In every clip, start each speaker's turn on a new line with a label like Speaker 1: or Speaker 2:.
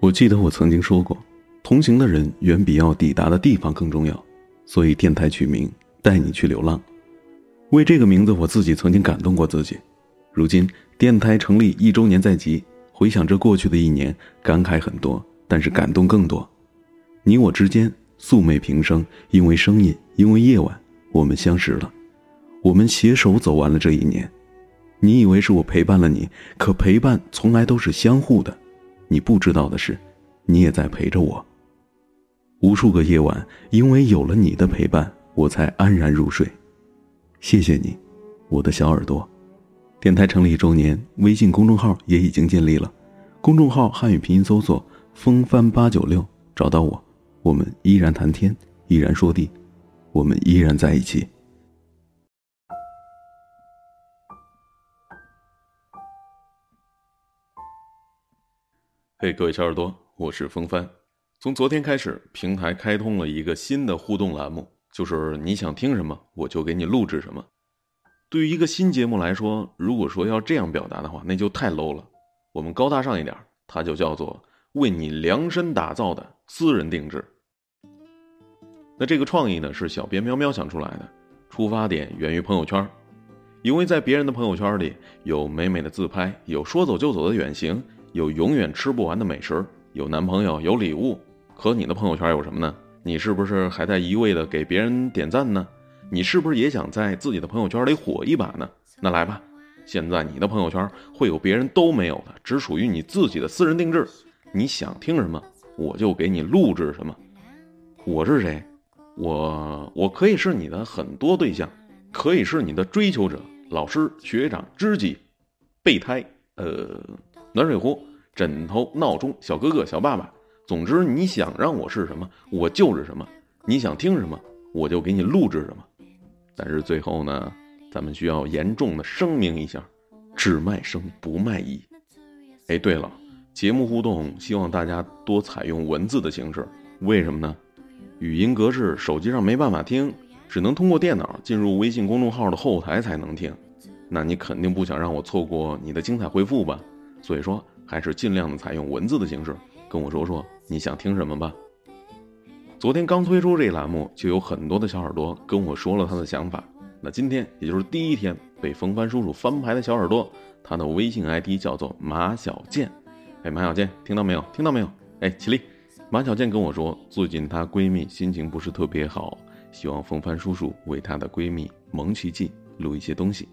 Speaker 1: 我记得我曾经说过，同行的人远比要抵达的地方更重要，所以电台取名“带你去流浪”。为这个名字，我自己曾经感动过自己。如今电台成立一周年在即，回想着过去的一年，感慨很多，但是感动更多。你我之间素昧平生，因为声音，因为夜晚，我们相识了，我们携手走完了这一年。你以为是我陪伴了你，可陪伴从来都是相互的。你不知道的是，你也在陪着我。无数个夜晚，因为有了你的陪伴，我才安然入睡。谢谢你，我的小耳朵。电台成立一周年，微信公众号也已经建立了。公众号汉语拼音搜索“风帆八九六”，找到我。我们依然谈天，依然说地，我们依然在一起。嘿，各位小耳朵，我是风帆。从昨天开始，平台开通了一个新的互动栏目，就是你想听什么，我就给你录制什么。对于一个新节目来说，如果说要这样表达的话，那就太 low 了。我们高大上一点，它就叫做为你量身打造的私人定制。那这个创意呢，是小编喵喵想出来的，出发点源于朋友圈，因为在别人的朋友圈里有美美的自拍，有说走就走的远行。有永远吃不完的美食，有男朋友，有礼物。可你的朋友圈有什么呢？你是不是还在一味的给别人点赞呢？你是不是也想在自己的朋友圈里火一把呢？那来吧，现在你的朋友圈会有别人都没有的，只属于你自己的私人定制。你想听什么，我就给你录制什么。我是谁？我我可以是你的很多对象，可以是你的追求者、老师、学长、知己、备胎，呃。暖水壶、枕头、闹钟、小哥哥、小爸爸，总之你想让我是什么，我就是什么；你想听什么，我就给你录制什么。但是最后呢，咱们需要严重的声明一下：只卖声不卖艺。哎，对了，节目互动希望大家多采用文字的形式，为什么呢？语音格式手机上没办法听，只能通过电脑进入微信公众号的后台才能听。那你肯定不想让我错过你的精彩回复吧？所以说，还是尽量的采用文字的形式跟我说说你想听什么吧。昨天刚推出这栏目，就有很多的小耳朵跟我说了他的想法。那今天也就是第一天被风帆叔叔翻牌的小耳朵，他的微信 ID 叫做马小健。哎，马小健，听到没有？听到没有？哎，起立！马小健跟我说，最近她闺蜜心情不是特别好，希望风帆叔叔为她的闺蜜蒙奇迹录一些东西。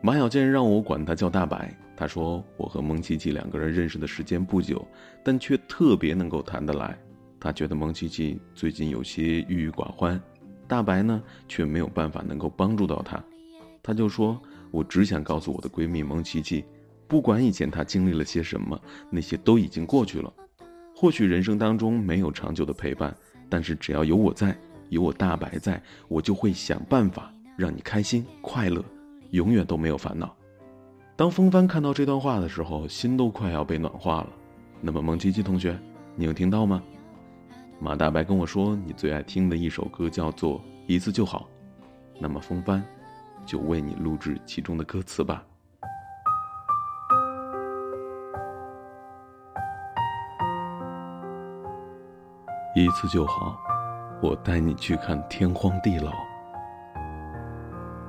Speaker 1: 马小健让我管他叫大白。他说：“我和蒙奇奇两个人认识的时间不久，但却特别能够谈得来。他觉得蒙奇奇最近有些郁郁寡欢，大白呢却没有办法能够帮助到他。他就说：我只想告诉我的闺蜜蒙奇奇，不管以前她经历了些什么，那些都已经过去了。或许人生当中没有长久的陪伴，但是只要有我在，有我大白在，我就会想办法让你开心快乐，永远都没有烦恼。”当风帆看到这段话的时候，心都快要被暖化了。那么，蒙奇奇同学，你有听到吗？马大白跟我说，你最爱听的一首歌叫做《一次就好》。那么，风帆就为你录制其中的歌词吧。一次就好，我带你去看天荒地老，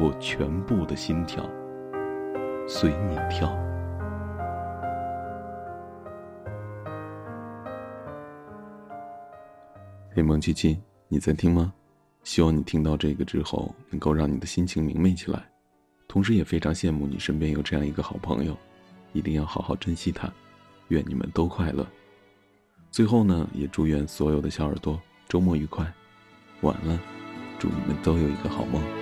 Speaker 1: 我全部的心跳随你跳。嘿，蒙七七，你在听吗？希望你听到这个之后，能够让你的心情明媚起来。同时，也非常羡慕你身边有这样一个好朋友，一定要好好珍惜他。愿你们都快乐。最后呢，也祝愿所有的小耳朵周末愉快，晚安，祝你们都有一个好梦。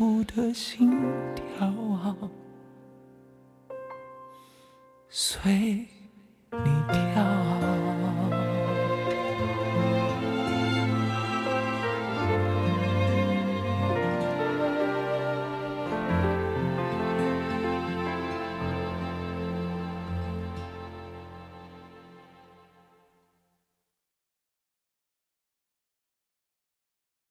Speaker 2: 我的心跳啊随你跳。